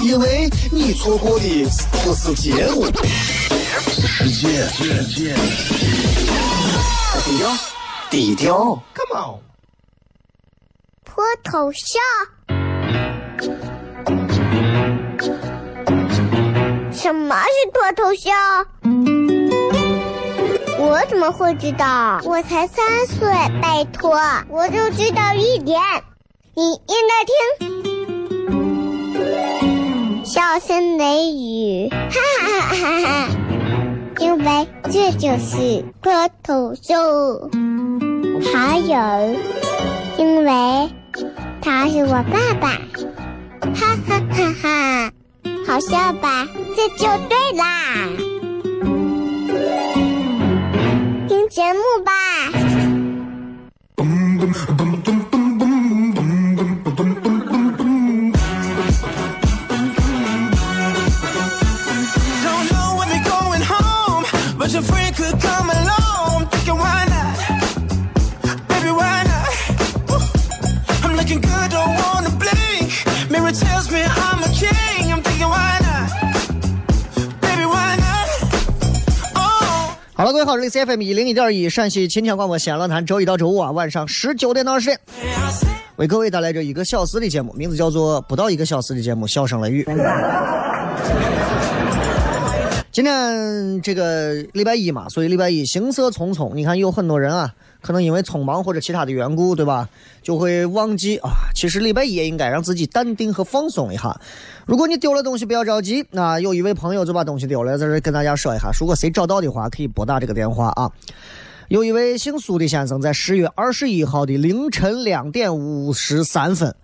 因为你错过的不是节目，是世界。世界。低调，低调，Come on。脱头像？什么是脱头像？我怎么会知道？我才三岁，拜托，我就知道一点。你应该听，笑声雷雨，哈哈哈哈！因为这就是脱头秀。还有，因为他是我爸爸，哈哈哈哈！好笑吧？这就对啦。听节目吧。hello，，各位好，这里是 FM 一零一点一陕西秦腔广播西安论坛，周一到周五啊晚上十九点到二十点，为各位带来这一个小时的节目，名字叫做不到一个小时的节目，笑声雷雨。今天这个礼拜一嘛，所以礼拜一行色匆匆，你看有很多人啊。可能因为匆忙或者其他的缘故，对吧？就会忘记啊。其实礼拜一也应该让自己淡定和放松一下。如果你丢了东西，不要着急。那有一位朋友就把东西丢了，在这跟大家说一下。如果谁找到的话，可以拨打这个电话啊。有一位姓苏的先生，在十月二十一号的凌晨两点五十三分，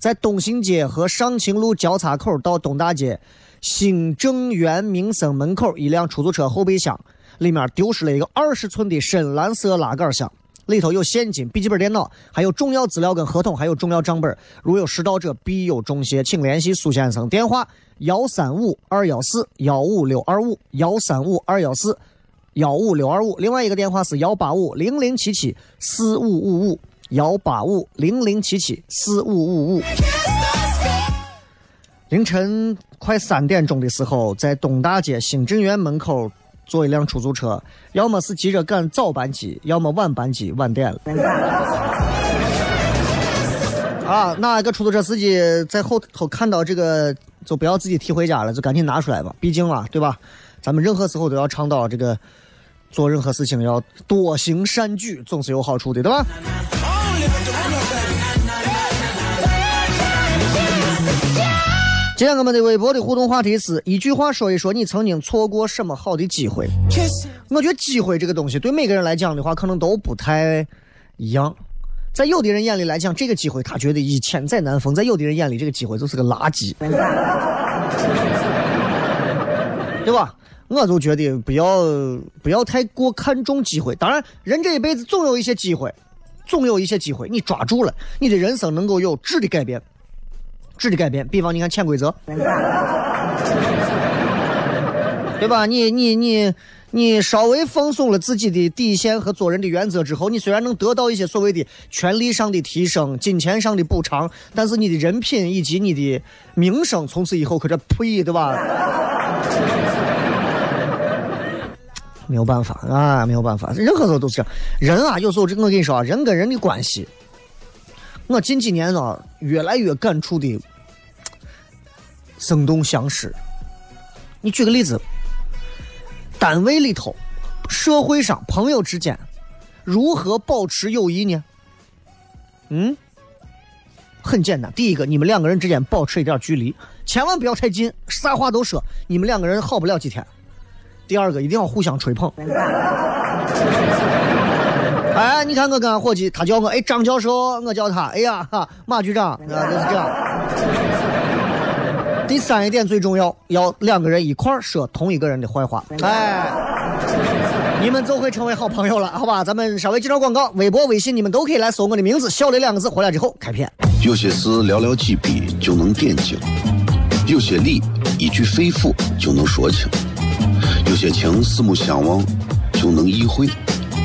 在东兴街和上清路交叉口到东大街新正园民生门口一辆出租车后备箱里面丢失了一个二十寸的深蓝色拉杆箱。里头有现金、笔记本电脑，还有重要资料跟合同，还有重要账本。如有失盗者，必有重谢，请联系苏先生。电话：幺三五二幺四幺五六二五幺三五二幺四幺五六二五。另外一个电话是幺八五零零七七四五五五幺八五零零七七四五五五。凌晨快三点钟的时候，在东大街新正园门口。坐一辆出租车，要么是急着赶早班机，要么晚班机晚点了。啊，哪一个出租车司机在后头看到这个，就不要自己提回家了，就赶紧拿出来吧。毕竟啊，对吧？咱们任何时候都要倡导这个，做任何事情要多行善举，总是有好处的，对吧？今天我们的微博的互动话题是一句话说一说你曾经错过什么好的机会。我觉得机会这个东西对每个人来讲的话，可能都不太一样。在有的人眼里来讲，这个机会他觉得一千载难逢；在有的人眼里，这个机会就是个垃圾，对吧？我就觉得不要不要太过看重机会。当然，人这一辈子总有一些机会，总有一些机会，你抓住了，你的人生能够有质的改变。质的改变，比方你看潜规则，对吧？你你你你稍微放松了自己的底线和做人的原则之后，你虽然能得到一些所谓的权利上的提升、金钱上的补偿，但是你的人品以及你的名声从此以后可这呸，对吧？没有办法啊，没有办法，任何时候都是这样。人啊，有时候这我跟你说啊，人跟人的关系，我近几年啊，越来越感触的。生动相识。你举个例子，单位里头、社会上、朋友之间，如何保持友谊呢？嗯，很简单。第一个，你们两个人之间保持一点距离，千万不要太近，啥话都说，你们两个人好不了几天。第二个，一定要互相吹捧。哎，你看我跟俺伙计，他叫我哎张教授，我叫他哎呀哈马局长，啊，就是这样。第三一点最重要，要两个人一块说同一个人的坏话。哎，你们就会成为好朋友了，好吧？咱们稍微介绍广告，微博、微信你们都可以来搜我的名字“小雷”两个字，回来之后开片。有些事寥寥几笔就能点睛，有些理一句肺腑就能说清，有些情四目相望就能意会，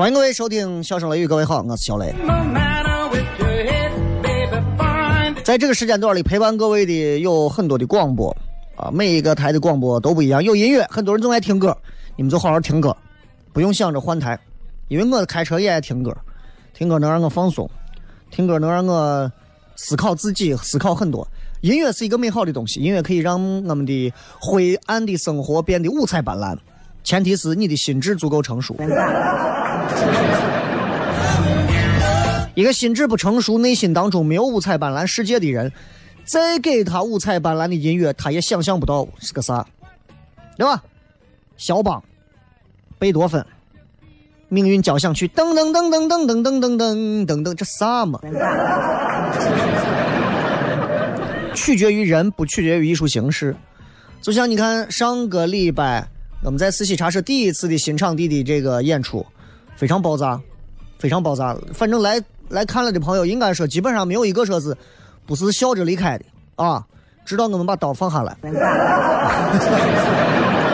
欢迎各位收听《笑声雷雨》，各位好，我是小雷。在这个时间段里陪伴各位的有很多的广播啊，每一个台的广播都不一样，有音乐，很多人总爱听歌，你们就好好听歌，不用想着换台，因为我开车也爱听歌，听歌能让我放松，听歌能让我思考自己，思考很多。音乐是一个美好的东西，音乐可以让我们的灰暗的生活变得五彩斑斓，前提是你的心智足够成熟。一个心智不成熟、内心当中没有五彩斑斓世界的人，再给他五彩斑斓的音乐，他也想象不到是个啥，对吧？肖邦、贝多芬、命运交响曲，噔噔噔噔噔噔噔噔噔噔，这啥嘛？取决于人，不取决于艺术形式。就像你看上个礼拜我们在四喜茶社第一次的新场地的这个演出，非常爆炸，非常爆炸。反正来来看了的朋友，应该说基本上没有一个说是不是笑着离开的啊，直到我们把刀放下来。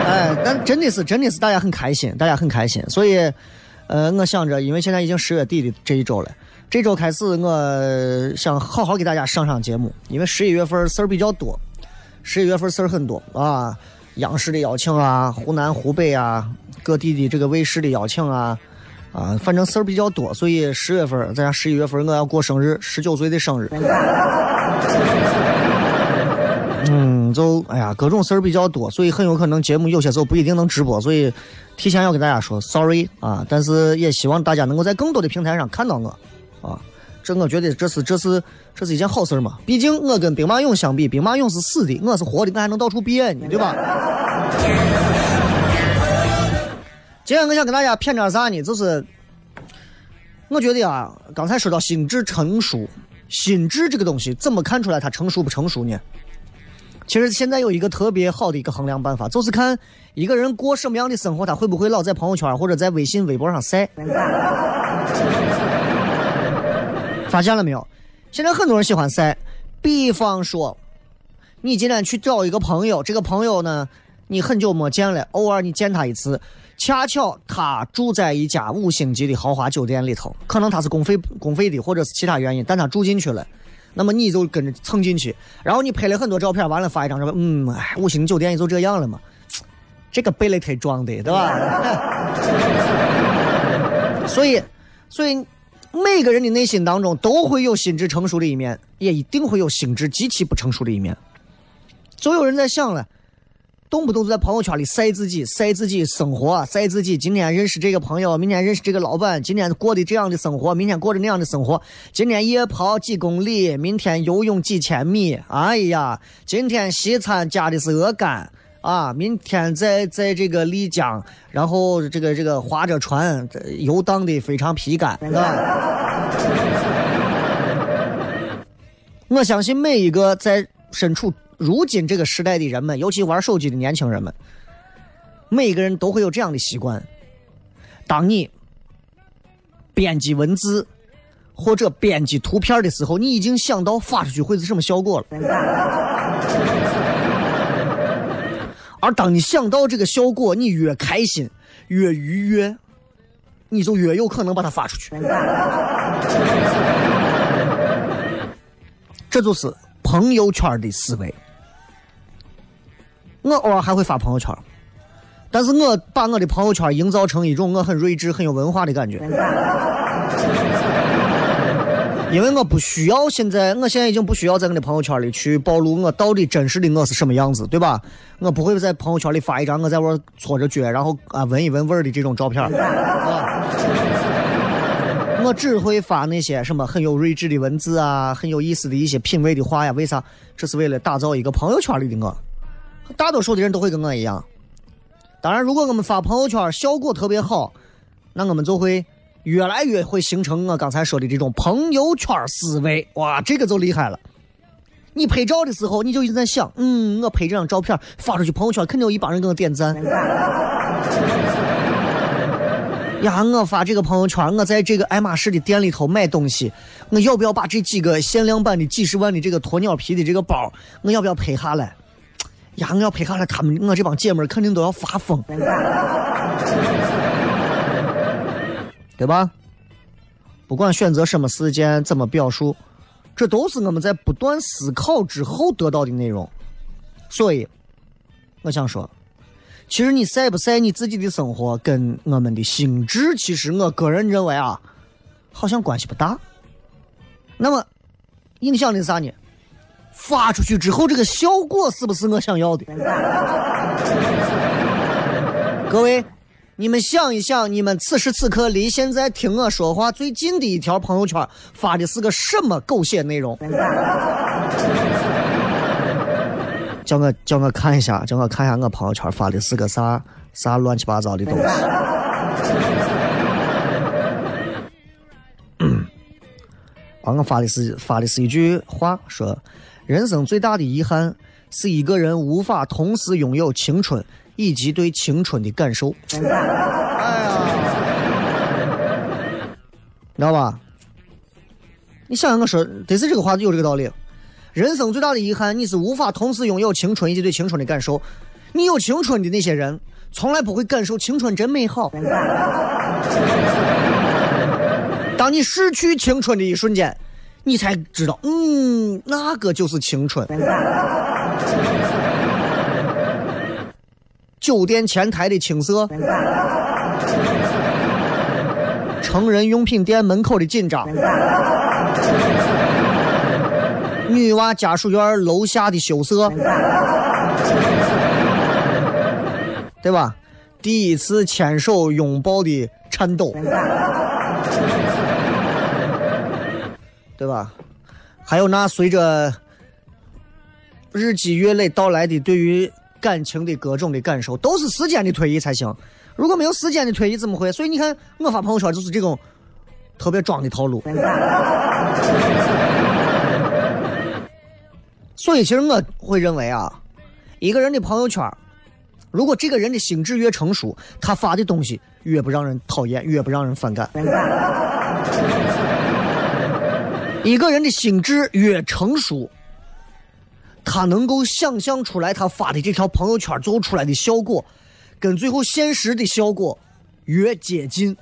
哎，但真的是真的是大家很开心，大家很开心。所以，呃，我想着，因为现在已经十月底的这一周了，这周开始我想好好给大家上上节目，因为十一月份事儿比较多，十一月份事儿很多啊。央视的邀请啊，湖南、湖北啊，各地的这个卫视的邀请啊，啊，反正事儿比较多，所以十月份，再加十一月份，我要过生日，十九岁的生日。嗯，就哎呀，各种事儿比较多，所以很有可能节目有些时候不一定能直播，所以提前要跟大家说 sorry 啊，但是也希望大家能够在更多的平台上看到我，啊，这我觉得这是这是这是一件好事嘛，毕竟我跟兵马俑相比，兵马俑是死的，我是活的，我还能到处变呢，对吧？今天我想跟大家谝点啥呢？就是我觉得啊，刚才说到心智成熟，心智这个东西怎么看出来它成熟不成熟呢？其实现在有一个特别好的一个衡量办法，就是看一个人过什么样的生活，他会不会老在朋友圈或者在微信、微博上晒。发现了没有？现在很多人喜欢晒，比方说，你今天去找一个朋友，这个朋友呢，你很久没见了，偶尔你见他一次，恰巧他住在一家五星级的豪华酒店里头，可能他是公费公费的，或者是其他原因，但他住进去了。那么你就跟着蹭进去，然后你拍了很多照片，完了发一张照片，嗯，五星酒店也就这样了嘛，这个贝勒忒装的，对吧？所以，所以每个人的内心当中都会有心智成熟的一面，也一定会有心智极其不成熟的一面。总有人在想了，动不动就在朋友圈里晒自己，晒自己生活，晒自己今天认识这个朋友，明天认识这个老板，今天过的这样的生活，明天过着那样的生活，今天夜跑几公里，明天游泳几千米，哎呀，今天西餐加的是鹅肝啊，明天在在这个丽江，然后这个这个划着船游荡的非常疲惫，是吧？我相信每一个在身处。如今这个时代的人们，尤其玩手机的年轻人们，每个人都会有这样的习惯：当你编辑文字或者编辑图片的时候，你已经想到发出去会是什么效果了。而当你想到这个效果，你越开心、越愉悦，你就越有可能把它发出去。这就是朋友圈的思维。我偶尔还会发朋友圈，但是我把我的朋友圈营造成一种我很睿智、很有文化的感觉，因为我不需要现在，我现在已经不需要在我的朋友圈里去暴露我到底真实的我是什么样子，对吧？我不会在朋友圈里发一张我在玩搓着脚，然后啊闻一闻味儿的这种照片，啊，我只会发那些什么很有睿智的文字啊，很有意思的一些品味的话呀。为啥？这是为了打造一个朋友圈里的我。大多数的人都会跟我一样，当然，如果我们发朋友圈效果特别好，那我们就会越来越会形成我刚才说的这种朋友圈思维。哇，这个就厉害了！你拍照的时候，你就一直在想，嗯，我拍这张照片发出去朋友圈，肯定有一帮人给我点赞。呀，我发这个朋友圈，我在这个爱马仕的店里头买东西，我要不要把这几个限量版的几十万的这个鸵鸟皮的这个包，我要不要拍下来？呀，我要拍下来，他们我这帮姐妹肯定都要发疯，对吧？不管选择什么事件，怎么表述，这都是我们在不断思考之后得到的内容。所以，我想说，其实你晒不晒你自己的生活，跟我们的心智，其实我个人认为啊，好像关系不大。那么，影响的是啥呢？发出去之后，这个效果是不是我想要的？各位，你们想一想，你们此时此刻离现在听我说话最近的一条朋友圈发的是个什么狗血内容？叫我叫我看一下，叫我看一下我朋友圈发的是个啥啥乱七八糟的东西。啊，我发的是发的是一句话说。人生最大的遗憾是一个人无法同时拥有青春以及对青春的感受。哎呀，知道吧？你想想，我说得是这个话有这个道理。人生最大的遗憾，你是无法同时拥有青春以及对青春的感受。你有青春的那些人，从来不会感受青春真美好。当你失去青春的一瞬间。你才知道，嗯，那个就是青春。酒店前台的青涩，成人用品店门口的紧张，女娃家属院楼下的羞涩，对吧？第一次牵手拥抱的颤抖。对吧？还有那随着日积月累到来的对于感情的各种的感受，都是时间的推移才行。如果没有时间的推移，怎么会？所以你看，我发朋友圈就是这种特别装的套路。所以，其实我会认为啊，一个人的朋友圈，如果这个人的心智越成熟，他发的东西越不让人讨厌，越不让人反感。一个人的心智越成熟，他能够想象出来他发的这条朋友圈最后出来的效果，跟最后现实的效果越接近，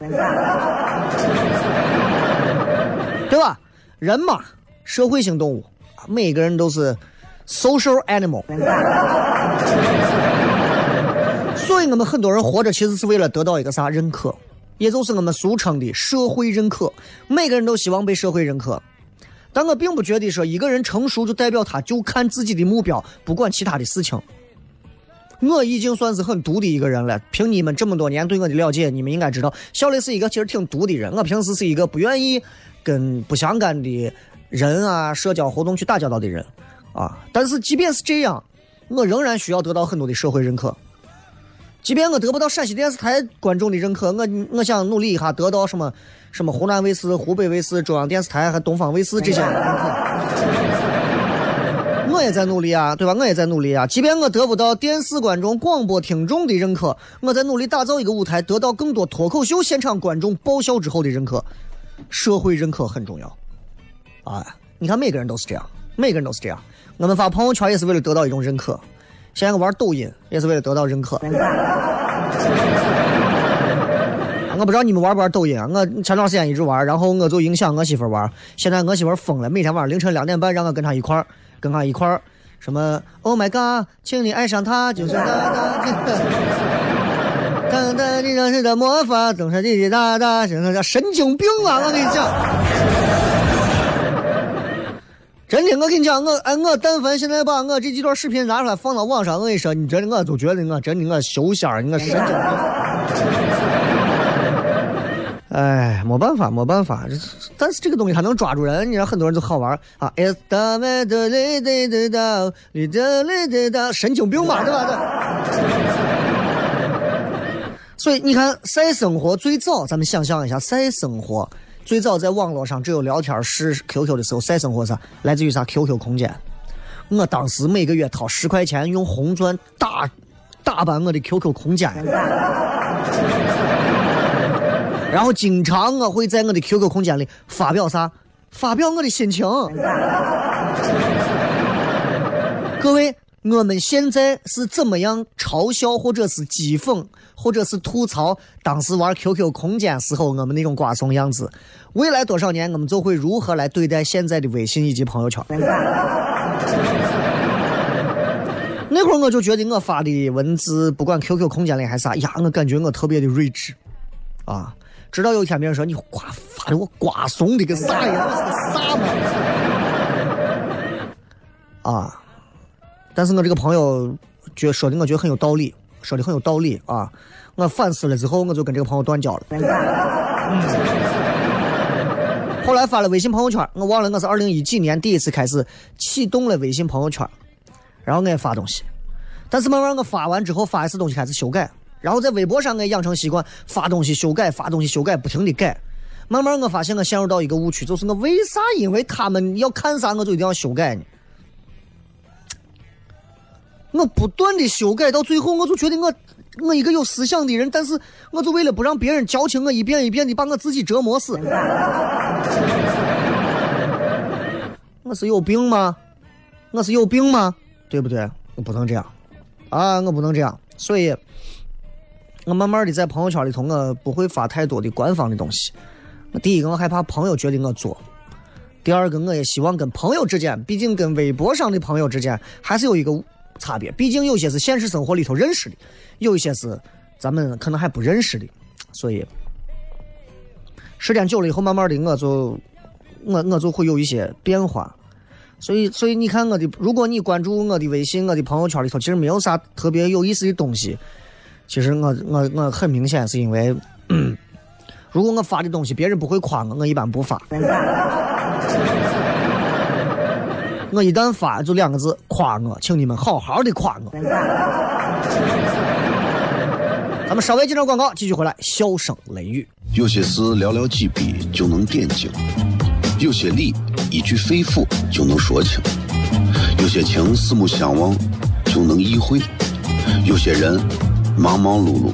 对吧？人嘛，社会性动物，每个人都是 social animal，所以我们很多人活着其实是为了得到一个啥认可，也就是我们俗称的社会认可。每个人都希望被社会认可。但我并不觉得说一个人成熟就代表他就看自己的目标，不管其他的事情。我已经算是很毒的一个人了。凭你们这么多年对我的了解，你们应该知道，小雷是一个其实挺毒的人。我平时是一个不愿意跟不相干的人啊社交活动去打交道的人啊。但是即便是这样，我仍然需要得到很多的社会认可。即便我得不到陕西电视台观众的认可，我我想努力一下得到什么什么湖南卫视、湖北卫视、中央电视台和东方卫视这些认可。我也在努力啊，对吧？我也在努力啊。即便我得不到电视观众、广播听众的认可，我在努力打造一个舞台，得到更多脱口秀现场观众爆笑之后的认可。社会认可很重要，啊！你看每个人都是这样，每个人都是这样。我们发朋友圈也是为了得到一种认可。现在我玩抖音也是为了得到认可。我不知道你们玩不玩抖音啊？我前段时间一直玩，然后我就影响我媳妇玩。现在我媳妇疯了，每天晚上凌晨两点半让我跟她一块儿。跟她一块儿，什么？Oh my god，请你爱上他，就是哒哒哒哒你认识的魔法，总是滴滴答答，真的叫神经病啊！我跟你讲，真的，我跟你讲，我哎，我但凡现在把我这几段视频拿出来放到网上，我跟你说，你真的我都觉得我真的我修仙儿，我神经病。哎，没办法，没办法，但是这个东西它能抓住人，你让很多人就好玩啊。神经病嘛，对吧？所以你看，晒生活最早，咱们想象一下，晒生活最早在网络上只有聊天室 QQ 的时候，晒生活啥？来自于啥？QQ 空间。我当时每个月掏十块钱，用红钻打打扮我的 QQ 空间。然后经常我会在我的 QQ 空间里发表啥？发表我的心情。各位，我们现在是怎么样嘲笑或者是讥讽或者是吐槽当时玩 QQ 空间时候我们那种瓜怂样子？未来多少年我们就会如何来对待现在的微信以及朋友圈？那会儿我就觉得我发的文字，不管 QQ 空间里还是啥呀，我感觉我特别的睿智，啊。直到有一天别人说你瓜发的我瓜怂的个啥呀？我是个啥嘛？啊！但是我这个朋友觉说的我觉得很有道理，说的很有道理啊！我反思了之后，我就跟这个朋友断交了。后来发了微信朋友圈，我忘了我是二零一几年第一次开始启动了微信朋友圈，然后我也发东西，但是慢慢我发完之后发一次东西开始修改。然后在微博上，我养成习惯发东西修改，发东西修改，不停的改。慢慢我发现我陷入到一个误区，就是我为啥因为他们要看啥，我就一定要修改呢？我不断的修改，到最后我就觉得我我一个有思想的人，但是我就为了不让别人矫情，我一遍一遍的把我自己折磨死。我是有病吗？我是有病吗？对不对？我不能这样啊！我不能这样，所以。我慢慢的在朋友圈里头，我不会发太多的官方的东西。第一个，我害怕朋友觉得我作；第二个，我也希望跟朋友之间，毕竟跟微博上的朋友之间还是有一个差别。毕竟有些是现实生活里头认识的，有一些是咱们可能还不认识的。所以时间久了以后，慢慢的我就我我就会有一些变化。所以所以你看我的，如果你关注我的微信、我的朋友圈里头，其实没有啥特别有意思的东西。其实我我我很明显是因为，如果我发的东西别人不会夸我，我一般不发。我一旦发就两个字夸我，请你们好好的夸我。咱们稍微接着广告，继续回来，笑声雷雨。有些事寥寥几笔就能点睛，有些理一句肺腑就能说清，有些情四目相望就能意会，有些人。忙忙碌碌，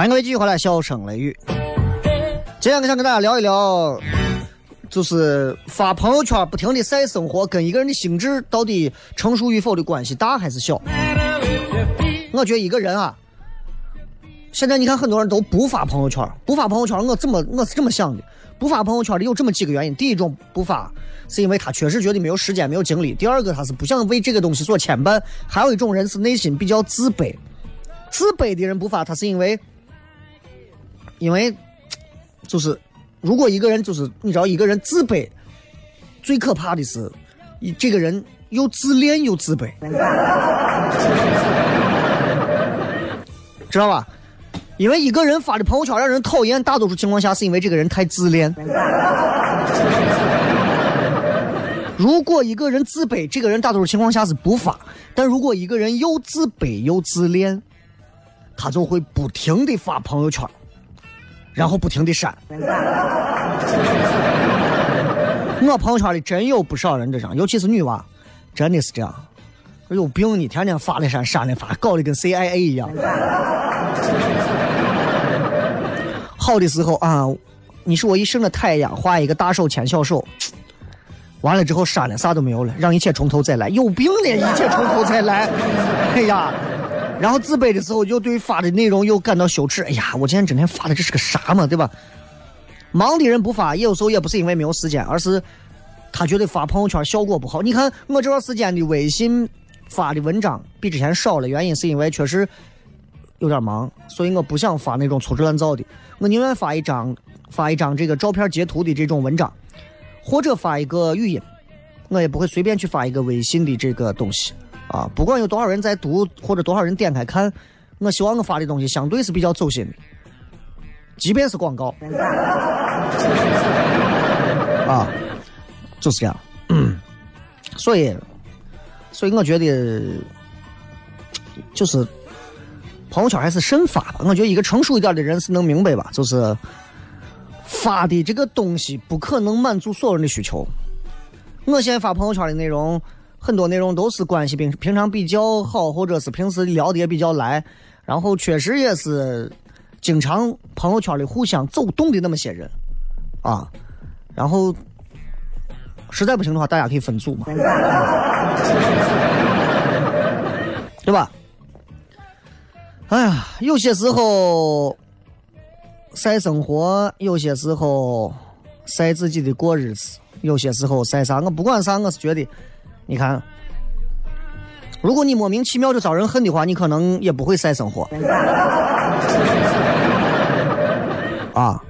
欢迎各位继续回来，笑声雷雨。今天我想跟大家聊一聊，就是发朋友圈不停的晒生活，跟一个人的心智到底成熟与否的关系大还是小？我觉得一个人啊，现在你看很多人都不发朋友圈，不发朋友圈，我怎么我是这么想的？不发朋友圈的有这么几个原因：第一种不发是因为他确实觉得没有时间、没有精力；第二个他是不想为这个东西所牵绊；还有一种人是内心比较自卑。自卑的人不发，他是因为。因为，就是如果一个人就是你知道，一个人自卑，最可怕的是，这个人又自恋又自卑，知道吧？因为一个人发的朋友圈让人讨厌，大多数情况下是因为这个人太自恋。如果一个人自卑，这个人大多数情况下是不发；但如果一个人又自卑又自恋，他就会不停的发朋友圈。然后不停的删，我朋友圈里真有不少人这样，尤其是女娃，真的是这样，有病你天天发了删，删了发，搞得跟 CIA 一样。好的时候啊，你是我一生的太阳，画一个大手牵小手，完了之后删了，啥都没有了，让一切从头再来，有病了，一切从头再来，哎呀。然后自卑的时候，又对发的内容又感到羞耻。哎呀，我今天整天发的这是个啥嘛，对吧？忙的人不发，有时候也不是因为没有时间，而是他觉得发朋友圈效果不好。你看我这段时间的微信发的文章比之前少了，原因是因为确实有点忙，所以我不想发那种粗制滥造的。我宁愿发一张发一张这个照片截图的这种文章，或者发一个语音，我也不会随便去发一个微信的这个东西。啊，不管有多少人在读或者多少人点开看，我希望我发的东西相对是比较走心的，即便是广告，啊，就是这样。所以，所以我觉得，就是朋友圈还是慎发吧。我觉得一个成熟一点的人是能明白吧，就是发的这个东西不可能满足所有人的需求。我现在发朋友圈的内容。很多内容都是关系平平常比较好，或者是平时聊的也比较来，然后确实也是经常朋友圈里互相走动的那么些人，啊，然后实在不行的话，大家可以分组嘛，对吧？哎呀，有些时候晒生活，有些时候晒自己的过日子，有些时候晒啥？我不管啥，我是觉得。你看，如果你莫名其妙就招人恨的话，你可能也不会晒生活。啊，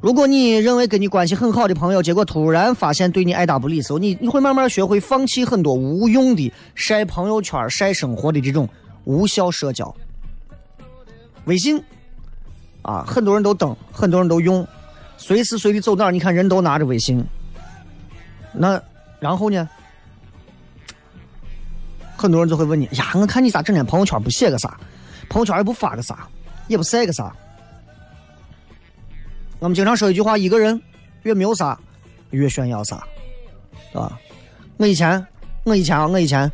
如果你认为跟你关系很好的朋友，结果突然发现对你爱答不理的时候，你你会慢慢学会放弃很多无用的晒朋友圈、晒生活的这种无效社交。微信，啊，很多人都登，很多人都用，随时随地走哪儿，你看人都拿着微信。那然后呢？很多人就会问你呀，我看你咋整天朋友圈不写个啥，朋友圈也不发个啥，也不晒个啥。我们经常说一句话：一个人越没有啥，越炫耀啥，啊。我以前，我以前啊，我以前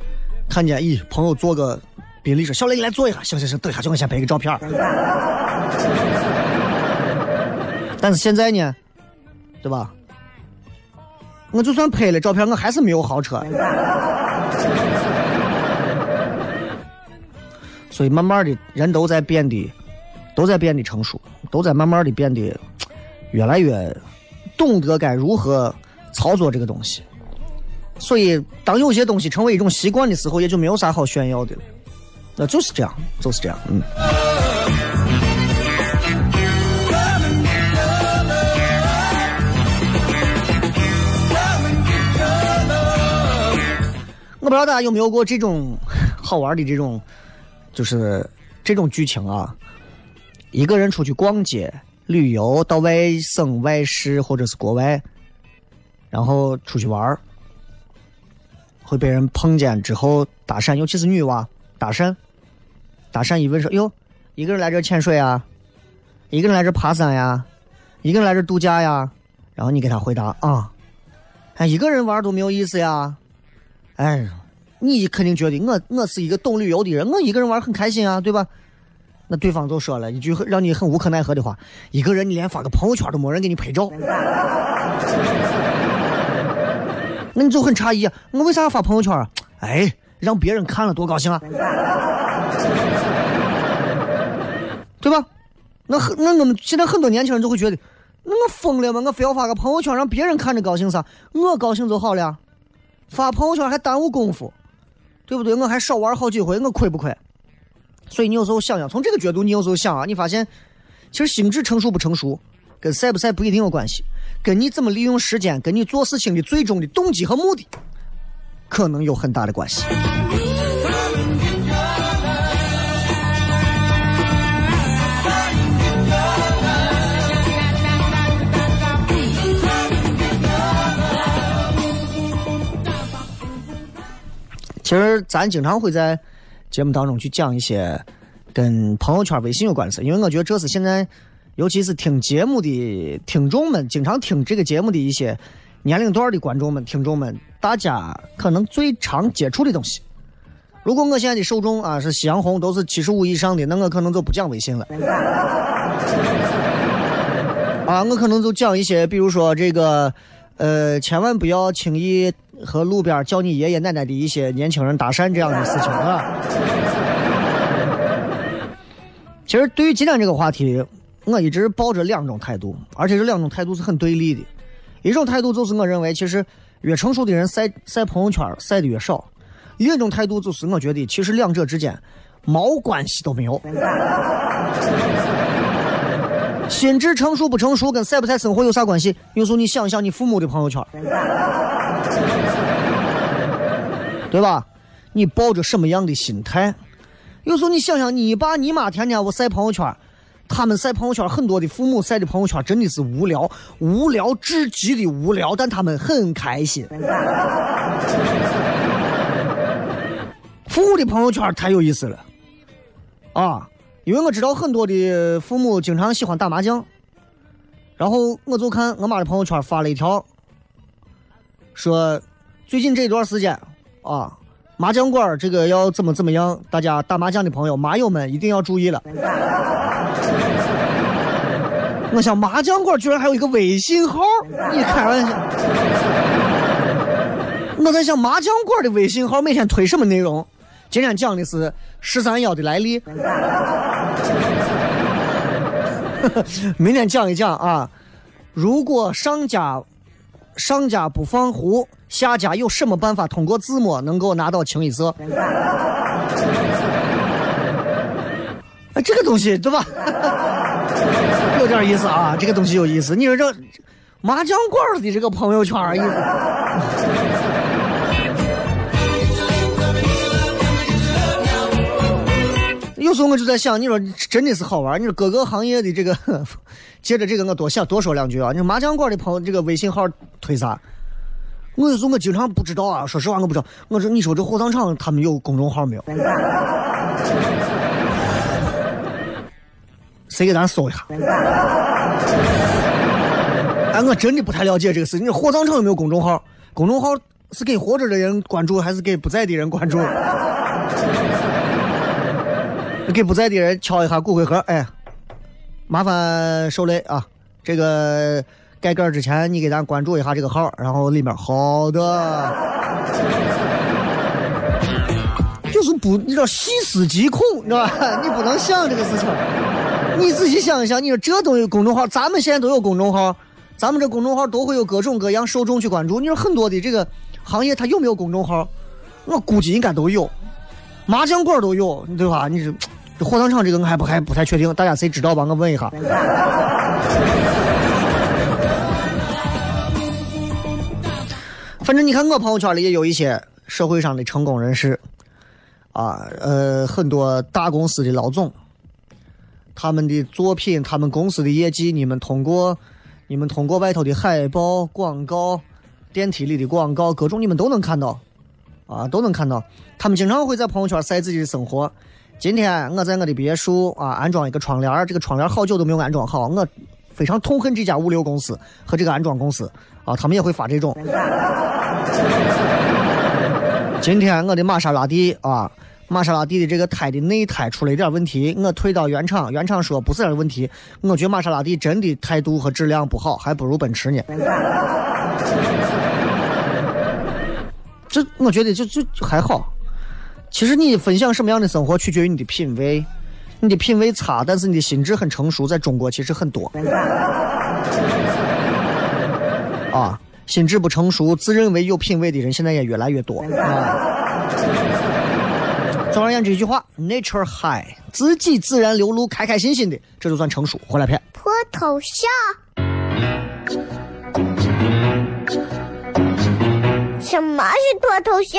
看见咦，朋友做个宾利说小雷你来坐一下，行行行，等一下，叫我先拍个照片。但是现在呢，对吧？我就算拍了照片，我还是没有豪车。所以慢慢的人都在变得，都在变得成熟，都在慢慢的变得越来越懂得该如何操作这个东西。所以，当有些东西成为一种习惯的时候，也就没有啥好炫耀的了。那就是这样，就是这样，嗯。我不知道大家有没有过这种好玩的这种，就是这种剧情啊。一个人出去逛街、旅游，到外省、外市或者是国外，然后出去玩儿。会被人碰见之后搭讪，尤其是女娃搭讪，搭讪一问说：“哟，一个人来这潜水啊？一个人来这爬山呀？一个人来这度假呀？”然后你给他回答：“啊，哎，一个人玩都没有意思呀。”哎，你肯定觉得我我是一个懂旅游的人，我一个人玩很开心啊，对吧？那对方就说了一句让你很无可奈何的话：“一个人你连发个朋友圈都没人给你拍照。”那你就很诧异，我为啥要发朋友圈啊？哎，让别人看了多高兴啊，对吧？那很，那我们现在很多年轻人就会觉得，那我疯了吗？我非要发个朋友圈让别人看着高兴啥？我高兴就好了，发朋友圈还耽误功夫，对不对？我还少玩好几回，我亏不亏？所以你有时候想想，从这个角度，你有时候想啊，你发现其实心智成熟不成熟，跟晒不晒不一定有关系。跟你怎么利用时间，跟你做事情的最终的动机和目的，可能有很大的关系。其实咱经常会在节目当中去讲一些跟朋友圈、微信有关的事，因为我觉得这是现在。尤其是听节目的听众们，经常听这个节目的一些年龄段的观众们、听众们，大家可能最常接触的东西。如果我现在的受众啊是夕阳红，都是七十五以上的，那我可能就不讲微信了。啊，我可能就讲一些，比如说这个，呃，千万不要轻易和路边叫你爷爷奶奶的一些年轻人搭讪这样的事情啊。其实对于今天这个话题。我一直抱着两种态度，而且这两种态度是很对立的。一种态度就是我认为，其实越成熟的人晒晒朋友圈晒的越少；另一种态度就是我觉得，其实两者之间毛关系都没有。心智成熟不成熟跟晒不晒生活有啥关系？有时候你想一想你父母的朋友圈，对吧？你抱着什么样的心态？有时候你想想你爸你妈天天我晒朋友圈。他们晒朋友圈，很多的父母晒的朋友圈真的是无聊，无聊至极的无聊，但他们很开心。父母的朋友圈太有意思了，啊，因为我知道很多的父母经常喜欢打麻将，然后我就看我妈的朋友圈发了一条，说最近这段时间啊，麻将馆这个要怎么怎么样，大家打麻将的朋友麻友们一定要注意了。我想麻将馆居然还有一个微信号，你开玩笑？我在想麻将馆的微信号每天推什么内容？今天讲的是十三幺的来历，明天讲一讲啊，如果上家上家不放胡，下家有什么办法通过自摸能够拿到清一色？这个东西对吧？有点意思啊，这个东西有意思。你说这麻将馆的这个朋友圈意思？有时候我就在想，你说真的是好玩。你说各个行业的这个，接着这个我多想多说两句啊。你说麻将馆的朋友这个微信号推啥？我有时候我经常不知道啊，说实话我不知道。我说你说这火葬场他们有公众号没有？谁给咱搜一下？哎，我真的不太了解这个事情。你火葬场有没有公众号？公众号是给活着的人关注，还是给不在的人关注？给不在的人敲一下骨灰盒。哎，麻烦受累啊！这个盖盖之前，你给咱关注一下这个号，然后里面好的，就是不，你知道细思极恐，你知道吧？你不能想这个事情。你仔细想一想，你说这东西公众号，咱们现在都有公众号，咱们这公众号都会有各种各样受众去关注。你说很多的这个行业它有没有公众号？我估计应该都有，麻将馆都有，对吧？你这火葬场这个我还不还不太确定，大家谁知道吧？我问一下。反正你看我朋友圈里也有一些社会上的成功人士，啊，呃，很多大公司的老总，他们的作品，他们公司的业绩，你们通过，你们通过外头的海报、广告、电梯里的广告，各种你们都能看到，啊，都能看到。他们经常会在朋友圈晒自己的生活。今天我在我的别墅啊安装一个窗帘，这个窗帘好久都没有安装好，我非常痛恨这家物流公司和这个安装公司啊，他们也会发这种。今天我的玛莎拉蒂啊，玛莎拉蒂的这个胎的内胎出了一点问题，我退到原厂，原厂说不是点问题。我觉得玛莎拉蒂真的态度和质量不好，还不如奔驰呢。这我觉得就就还好。其实你分享什么样的生活，取决于你的品味。你的品味差，但是你的心智很成熟，在中国其实很多。啊。心智不成熟、自认为有品位的人，现在也越来越多。总而言之，一句话：nature high，自己自然流露，开开心心的，这就算成熟。回来片。脱头笑？什么是脱头笑？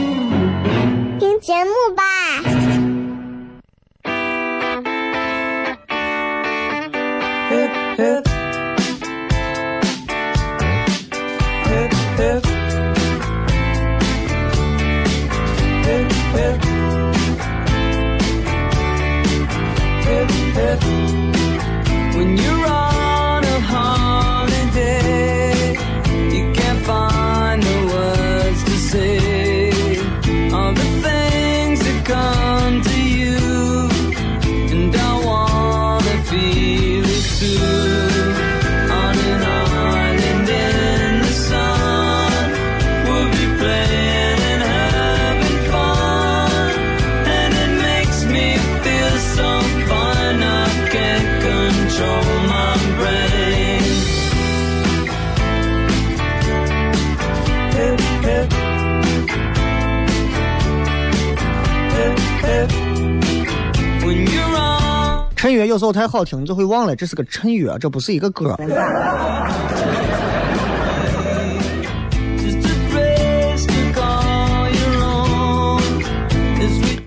节目吧。衬有时候太好听，你就会忘了这是个衬乐，这不是一个歌。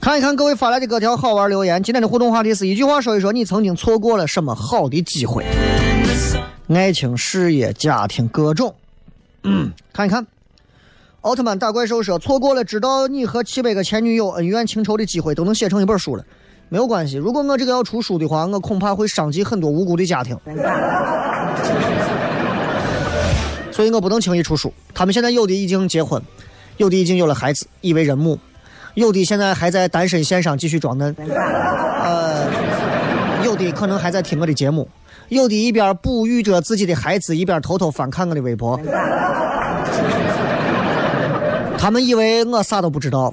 看一看各位发来的各条好玩留言。今天的互动话题是一句话说一说你曾经错过了什么好的机会？爱情、事业、家庭各种。嗯，看一看。奥特曼打怪兽说错过了知道你和七百个前女友恩怨情仇的机会，都能写成一本书了。没有关系，如果我这个要出书的话，我恐怕会伤及很多无辜的家庭，所以我不能轻易出书。他们现在有的已经结婚，有的已经有了孩子，已为人母，有的现在还在单身线上继续装嫩，呃，有的可能还在听我的节目，有的一边哺育着自己的孩子，一边偷偷翻看我的微博。他们以为我啥都不知道。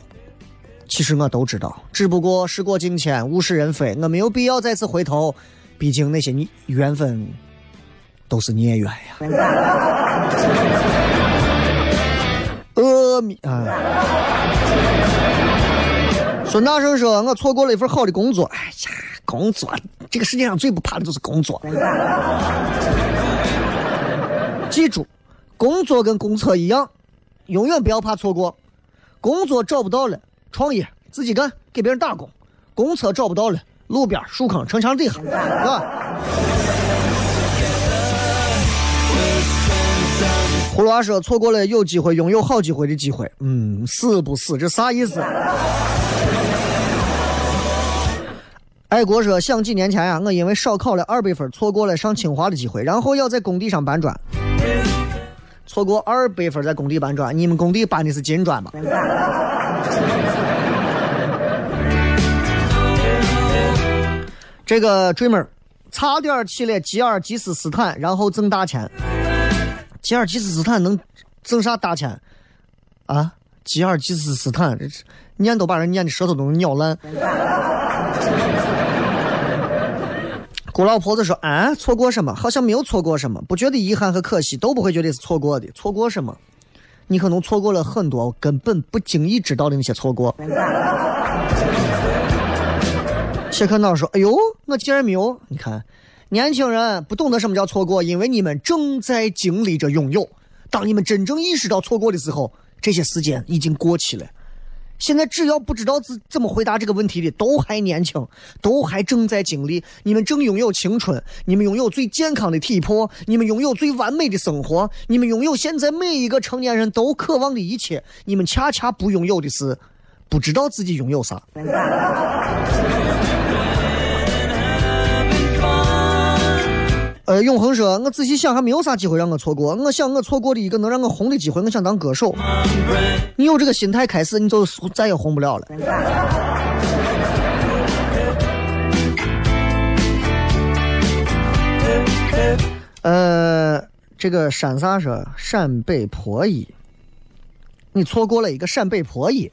其实我都知道，只不过时过境迁，物是人非，我没有必要再次回头。毕竟那些你缘分都是孽缘呀。阿弥啊！孙大圣说：“我错过了一份好的工作。”哎呀，工作，这个世界上最不怕的就是工作。记住，工作跟公厕一样，永远不要怕错过。工作找不到了。创业自己干，给别人打工，公厕找不到了，路边、树坑、城墙底下，是吧？葫芦娃说错过了有机会拥有好机会的机会，嗯，死不死？这啥意思？爱国说想几年前呀，我因为少考了二百分，错过了上清华的机会，然后要在工地上搬砖。错过二百分在工地搬砖，你们工地搬的是金砖吧？这个 dreamer 差点去了吉尔吉斯斯坦，然后挣大钱。吉尔吉斯斯坦能挣啥大钱？啊？吉尔吉斯斯坦，这念都把人念的舌头都能咬烂。郭老婆子说：“啊，错过什么？好像没有错过什么，不觉得遗憾和可惜，都不会觉得是错过的。错过什么？你可能错过了很多根本不经意知道的那些错过。”谢克闹说：“哎呦，我竟然没有！你看，年轻人不懂得什么叫错过，因为你们正在经历着拥有。当你们真正意识到错过的时候，这些时间已经过去了。现在只要不知道怎怎么回答这个问题的，都还年轻，都还正在经历。你们正拥有青春，你们拥有最健康的体魄，你们拥有最完美的生活，你们拥有现在每一个成年人都渴望的一切。你们恰恰不拥有的是，不知道自己拥有啥。”呃，永恒说，我仔细想还没有啥机会让我错过。我想我错过的一个能让我红的机会，我想当歌手。你有这个心态开始，你就再也红不了了。呃，这个山啥说陕北婆姨，你错过了一个陕北婆姨。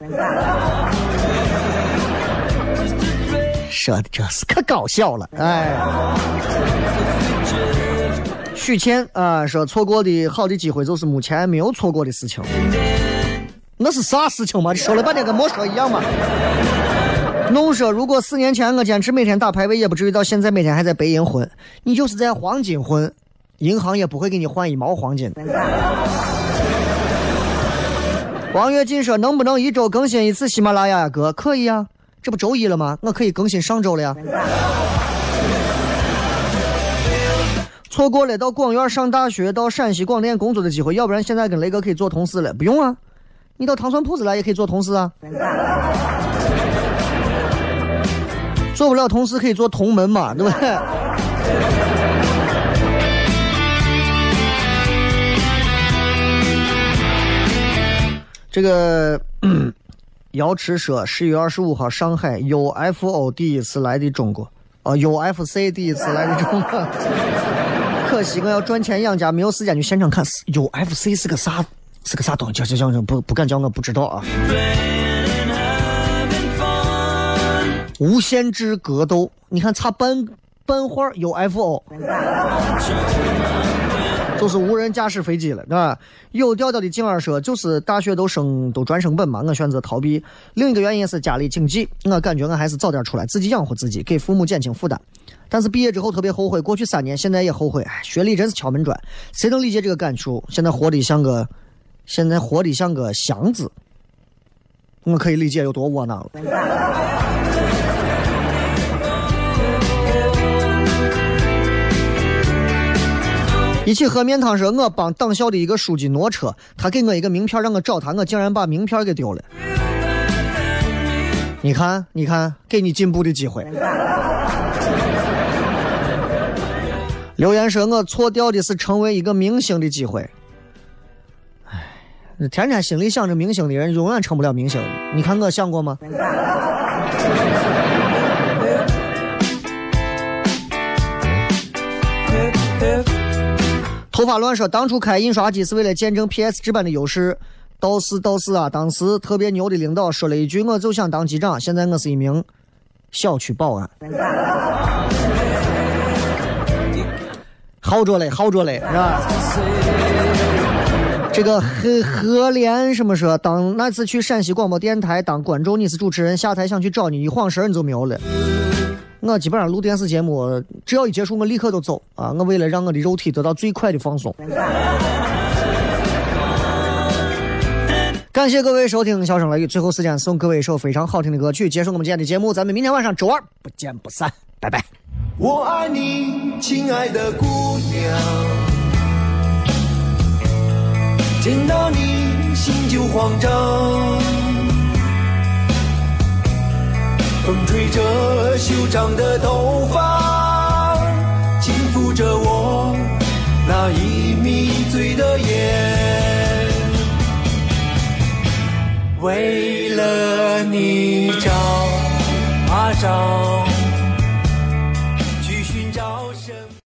说的这是可搞笑了，哎。许倩啊，说错过的好的机会就是目前没有错过的事情。那是啥事情嘛？说了半天跟没说一样嘛？弄说如果四年前我坚持每天打排位，也不至于到现在每天还在白银混。你就是在黄金混，银行也不会给你换一毛黄金。王跃进说能不能一周更新一次喜马拉雅呀？哥？可以啊，这不周一了吗？我可以更新上周了呀。错过了到广院上大学、到陕西广电工作的机会，要不然现在跟雷哥可以做同事了。不用啊，你到糖蒜铺子来也可以做同事啊。做不了同事可以做同门嘛，对不对？这个瑶池说，十月二十五号上海 UFO 第一次来的中国，哦，UFC 第一次来的中国。可惜我要赚钱养家，没有时间去现场看。UFC 是个啥？是个啥东西？叫叫叫不不敢叫，我不知道啊。无限制格斗，你看差半半画 UFO，就是无人驾驶飞机了，对吧？有调调的静儿说，就是大学都升都专升本嘛，我选择逃避。另一个原因是家里经济，我感觉我还是早点出来，自己养活自己，给父母减轻负担。但是毕业之后特别后悔，过去三年，现在也后悔。学历真是敲门砖，谁能理解这个感触？现在活的像个，现在活的像个祥子，我可以理解有多窝囊了。一起喝面汤时，我帮党校的一个书记挪车，他给我一个名片让我找他，我竟然把名片给丢了。你看，你看，给你进步的机会。留言说：“我错掉的是成为一个明星的机会。”哎，天天心里想着明星的人，永远成不了明星。你看我想过吗？头发乱说：“当初开印刷机是为了见证 PS 制版的优势。”倒是倒是啊，当时特别牛的领导说了一句：“我就想当机长。”现在我是一名小区保安。好着嘞，好着嘞，是吧？这个何何莲什么说？当那次去陕西广播电台当观众，你是主持人，下台想去找你，一晃神你就没有了。我基本上录电视节目，只要一结束，我立刻就走啊！我为了让我的肉体得到最快的放松。感谢各位收听《笑声雷雨》，最后时间送各位一首非常好听的歌曲，结束我们今天的节目。咱们明天晚上周二不见不散，拜拜。我爱你，亲爱的姑娘，见到你心就慌张。风吹着修长的头发轻抚着我那已迷醉的眼为了你找啊找